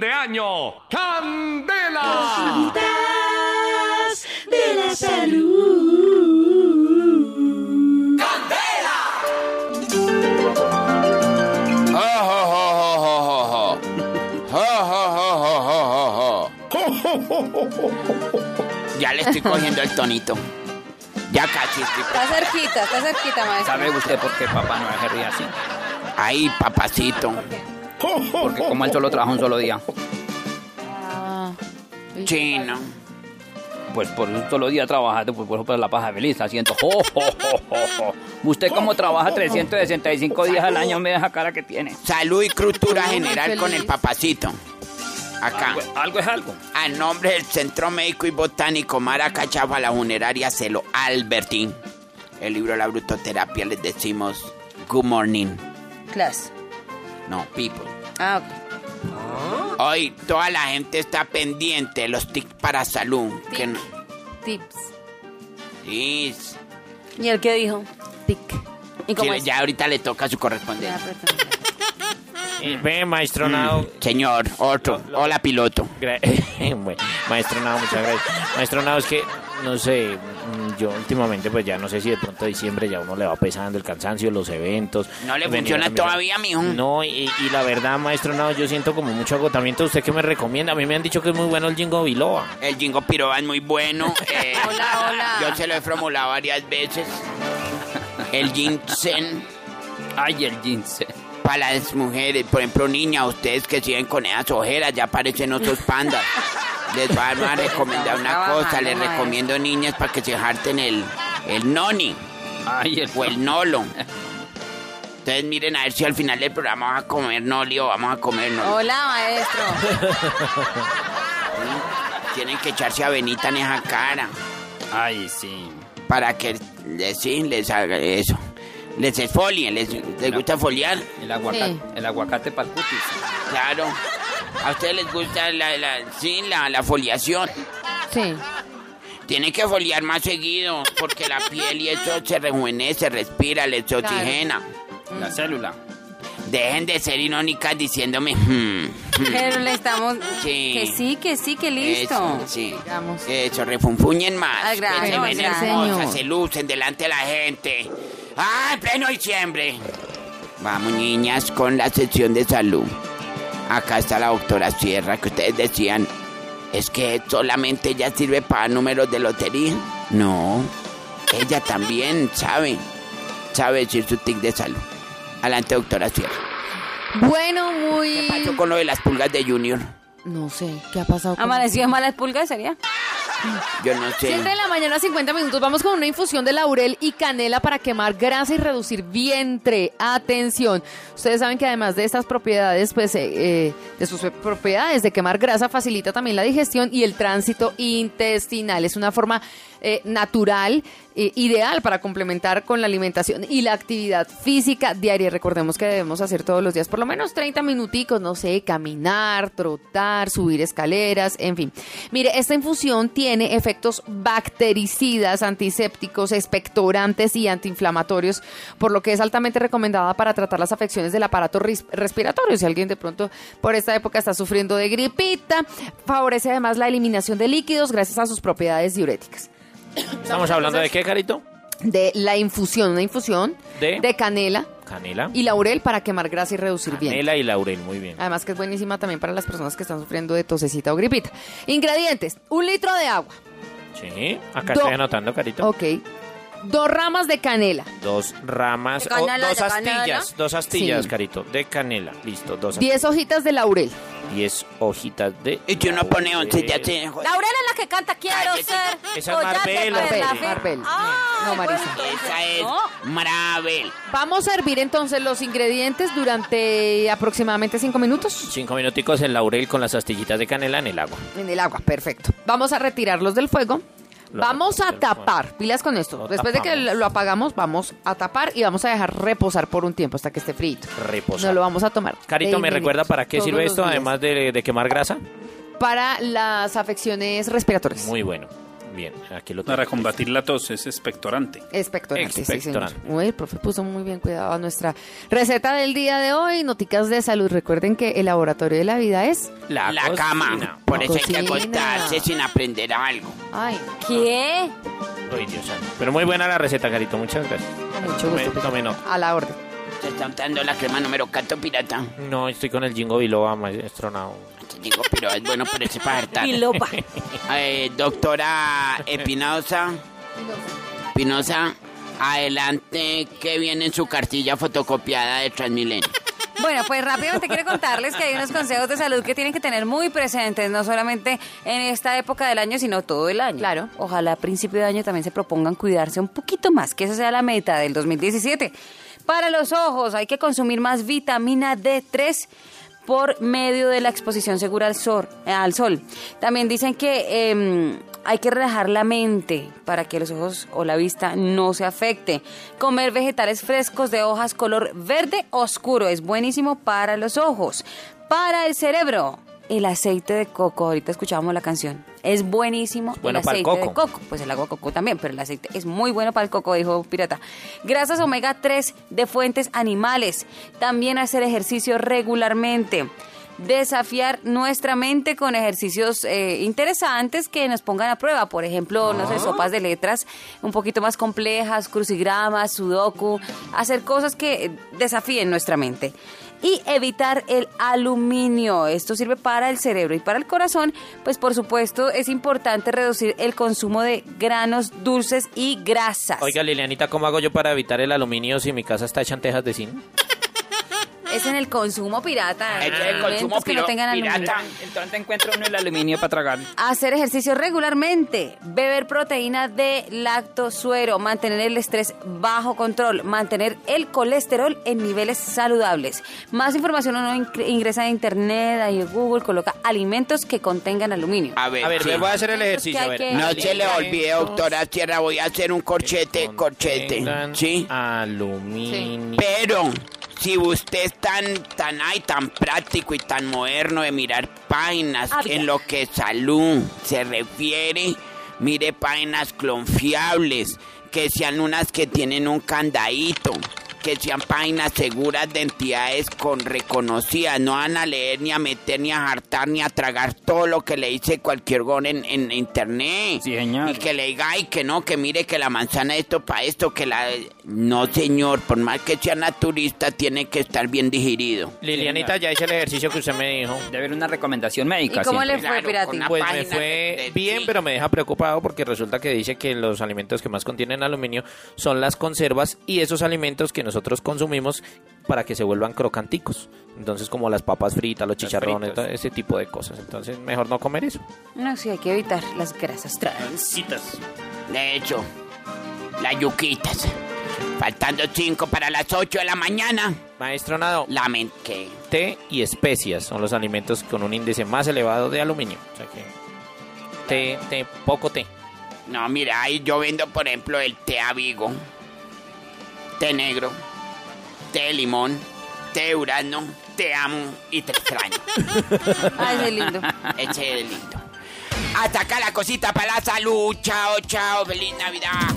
fin de año. ¡Candela! de la salud. ¡Jo, jo, jo, jo, jo, jo! ¡Jo, jo, jo, jo, jo, jo! Ya le estoy cogiendo el tonito. Ya casi estoy. Está cerquita, está cerquita, maestro. ¿Sabe usted por qué papá no se ríe así? Ay, papacito. Porque como él solo trabaja un solo día. Ah, Chino. Pues por un solo día trabajando, pues por eso la paja feliz, haciendo jo, jo, jo, jo, jo. Usted como trabaja 365 días al año, me deja cara que tiene. Salud y cultura general con el papacito. Acá. Algo, algo es algo. A nombre del Centro Médico y Botánico Maracachafa, la funeraria Celo Albertín. El libro La Brutoterapia les decimos Good Morning. class. No, people. Ah, ok. Hoy toda la gente está pendiente de los tics para salud. Que no- Tips. Sí, ¿Y el qué dijo? Tic. ¿Y cómo sí, es? ya ahorita le toca su correspondencia. perdón. Eh, Ve, maestro Nao. Señor, otro. Hola, piloto. Gra- bueno, maestro Nao, muchas gracias. Maestro Nao, es que, no sé, mm, yo últimamente, pues ya no sé si de pronto diciembre ya uno le va pesando el cansancio, los eventos. ¿No le venir funciona a todavía, mijo? No, y, y la verdad, maestro Nao, yo siento como mucho agotamiento. ¿Usted qué me recomienda? A mí me han dicho que es muy bueno el Jingo Biloba. El Jingo Piroba es muy bueno. eh, Hola, hola. Yo se lo he formulado varias veces. El ginseng Ay, el ginseng. para las mujeres. Por ejemplo, niñas, ustedes que siguen con esas ojeras, ya parecen otros pandas. Les voy a recomendar una cosa. Les recomiendo niñas para que se jarten el, el noni Ay, el o el nolo. Entonces miren a ver si al final del programa vamos a comer noli o vamos a comer noli. Hola, maestro. Tienen que echarse avenita en esa cara. Ay, sí. para que les, sí, les haga eso. Les esfolien, les, les gusta foliar, El aguacate, Sí. el aguacate para el cutis. claro. A ustedes les gusta la, la, sí, la, la foliación. Sí. Tienen que foliar más seguido porque la piel y eso se rejuvenece, respira, les oxigena. La célula. Dejen de ser irónicas diciéndome, "Hmm, hmm". Pero le estamos... Sí. Que sí, que sí, que listo. Eso, sí. Digamos. Eso, refunfuñen más. Al grano, que se ven hermosas, Señor. se lucen delante de la gente. ¡Ah, en pleno diciembre! Vamos, niñas, con la sección de salud. Acá está la doctora Sierra, que ustedes decían, ¿es que solamente ella sirve para números de lotería? No, ella también sabe, sabe decir su tic de salud. Adelante, doctora Sierra. Bueno, ¿Qué muy... pasó con lo de las pulgas de Junior? No sé, ¿qué ha pasado? con- ¿Amaneció de malas pulgas sería? Yo no sé. 7 de la mañana, 50 minutos. Vamos con una infusión de laurel y canela para quemar grasa y reducir vientre. Atención. Ustedes saben que además de estas propiedades, pues, eh, eh, de sus propiedades de quemar grasa, facilita también la digestión y el tránsito intestinal. Es una forma eh, natural, ideal para complementar con la alimentación y la actividad física diaria. Recordemos que debemos hacer todos los días por lo menos 30 minuticos, no sé, caminar, trotar, subir escaleras, en fin. Mire, esta infusión tiene efectos bactericidas, antisépticos, expectorantes y antiinflamatorios, por lo que es altamente recomendada para tratar las afecciones del aparato respiratorio. Si alguien de pronto por esta época está sufriendo de gripita, favorece además la eliminación de líquidos gracias a sus propiedades diuréticas. ¿Estamos hablando de qué, Carito? De la infusión, una infusión ¿De? canela Canela. y laurel para quemar grasa y reducir bien. Canela y laurel, muy bien. Además que es buenísima también para las personas que están sufriendo de tosecita o gripita. Ingredientes, un litro de agua, Sí, acá Do- estoy anotando, Carito. ok, dos ramas de canela, Dos ramas, De o canela, dos de canela. astillas, dos astillas, Sí. Carito, de canela. Listo, dos diez hojitas de laurel. diez hojitas de. Y si uno pone once, ya laurel. se dejó. Laurel es la que canta Quiero Cállate. ser. Esa es. Ah, No, Marisa. bueno, Esa es no. Marabel. Vamos a hervir entonces los ingredientes durante aproximadamente cinco minutos Cinco minuticos el laurel con las astillitas de canela en el agua. en el agua. Perfecto. Vamos a retirarlos del fuego. Vamos a tapar, pilas con esto. Lo Después de que lo apagamos, vamos a tapar y vamos a dejar reposar por un tiempo hasta que esté frito. Reposar. No lo vamos a tomar. Carito, ¿me recuerda para qué sirve esto, días. además de, de quemar grasa? Para las afecciones respiratorias. Muy bueno. Bien, aquí lo Para tengo. combatir la tos es expectorante. Expectorante, sí, señor. Expectorante. Uy, el profe puso muy bien cuidado a nuestra receta del día de hoy. Noticas de salud. Recuerden que el laboratorio de la vida es... La, cama. Por La eso hay que acostarse sin aprender algo. Ay, ¿Qué? Ay, Dios santo. Pero muy buena la receta, Carito. Muchas gracias. con mucho Tome- gusto. tome nota. A la orden. Se está untando la crema número 4 pirata. No, estoy con el Jingo Biloba, maestro Nao. Te digo, pero es bueno por ese para hartar. Y lopa. Eh, doctora Espinosa. Espinosa, adelante que viene en su cartilla fotocopiada de Transmilenio. Bueno, pues rápidamente quiero contarles que hay unos consejos de salud que tienen que tener muy presentes, no solamente en esta época del año, sino todo el año. Claro. Ojalá a principio de año también se propongan cuidarse un poquito más, que esa sea la meta del 2017. Para los ojos hay que consumir más vitamina D3 por medio de la exposición segura al sol. Al sol. También dicen que em, hay que relajar la mente para que los ojos o la vista no se afecte. Comer vegetales frescos de hojas color verde oscuro es buenísimo para los ojos. Para el cerebro, el aceite de coco. Ahorita escuchábamos la canción. Es buenísimo bueno el para el aceite de coco. coco. Pues el agua de coco también, pero el aceite es muy bueno para el coco, dijo Pirata. Grasas omega 3 de fuentes animales. También hacer ejercicio regularmente. Desafiar nuestra mente con ejercicios eh, interesantes que nos pongan a prueba. Por ejemplo, no sé, sopas de letras un poquito más complejas, crucigramas, sudoku. Hacer cosas que desafíen nuestra mente y evitar el aluminio. Esto sirve para el cerebro y para el corazón, pues por supuesto es importante reducir el consumo de granos dulces y grasas. Oiga, Lilianita, ¿cómo hago yo para evitar el aluminio si mi casa está hecha en tejas de zinc? Es en el consumo pirata. En el consumo que no tengan aluminio. pirata. Entonces encuentra uno el aluminio para tragar. Hacer ejercicio regularmente, beber proteína de lactosuero, mantener el estrés bajo control, mantener el colesterol en niveles saludables. Más información uno ingre- ingresa a internet, ahí en Google, coloca alimentos que contengan aluminio. A ver, A ver, sí. me voy a hacer el ejercicio. a ver. que- No se le olvide, doctora Sierra, voy a hacer un corchete, corchete. ¿Sí? Aluminio. Pero si usted es tan, tan, ay, tan práctico y tan moderno de mirar páginas en lo que salud se refiere, mire páginas confiables, que sean unas que tienen un candadito, que sean páginas seguras de entidades con reconocidas, no van a leer ni a meter ni a hartar ni a tragar todo lo que le dice cualquier gon en, en internet. Sí, señor. Y que le diga, ay, que no, que mire que la manzana esto para esto, que la... No, señor, por más que sea naturista, tiene que estar bien digerido. Lilianita, ya hice el ejercicio que usted me dijo. Debe haber una recomendación médica. ¿Y cómo siempre. le fue, Claro, una Pues me fue de- de- bien, sí. pero me deja preocupado porque resulta que dice que los alimentos que más contienen aluminio son las conservas y esos alimentos que nosotros consumimos para que se vuelvan crocanticos. Entonces, como las papas fritas, los chicharrones, todo ese tipo de cosas. Entonces, mejor no comer eso. No, sí, hay que evitar las grasas trans. De hecho, las yuquitas. Faltando cinco para las 8 de la mañana. Maestro Nado, Lamen que... té y especias son los alimentos con un índice más elevado de aluminio. O sea que té, té, poco té. No, mira, ahí yo vendo, por ejemplo, el té avigo, té negro, té de limón, té de urano, te amo y te extraño. Ay, qué lindo. Ese es lindo. Hasta acá la cosita para la salud. Chao, chao. Feliz Navidad.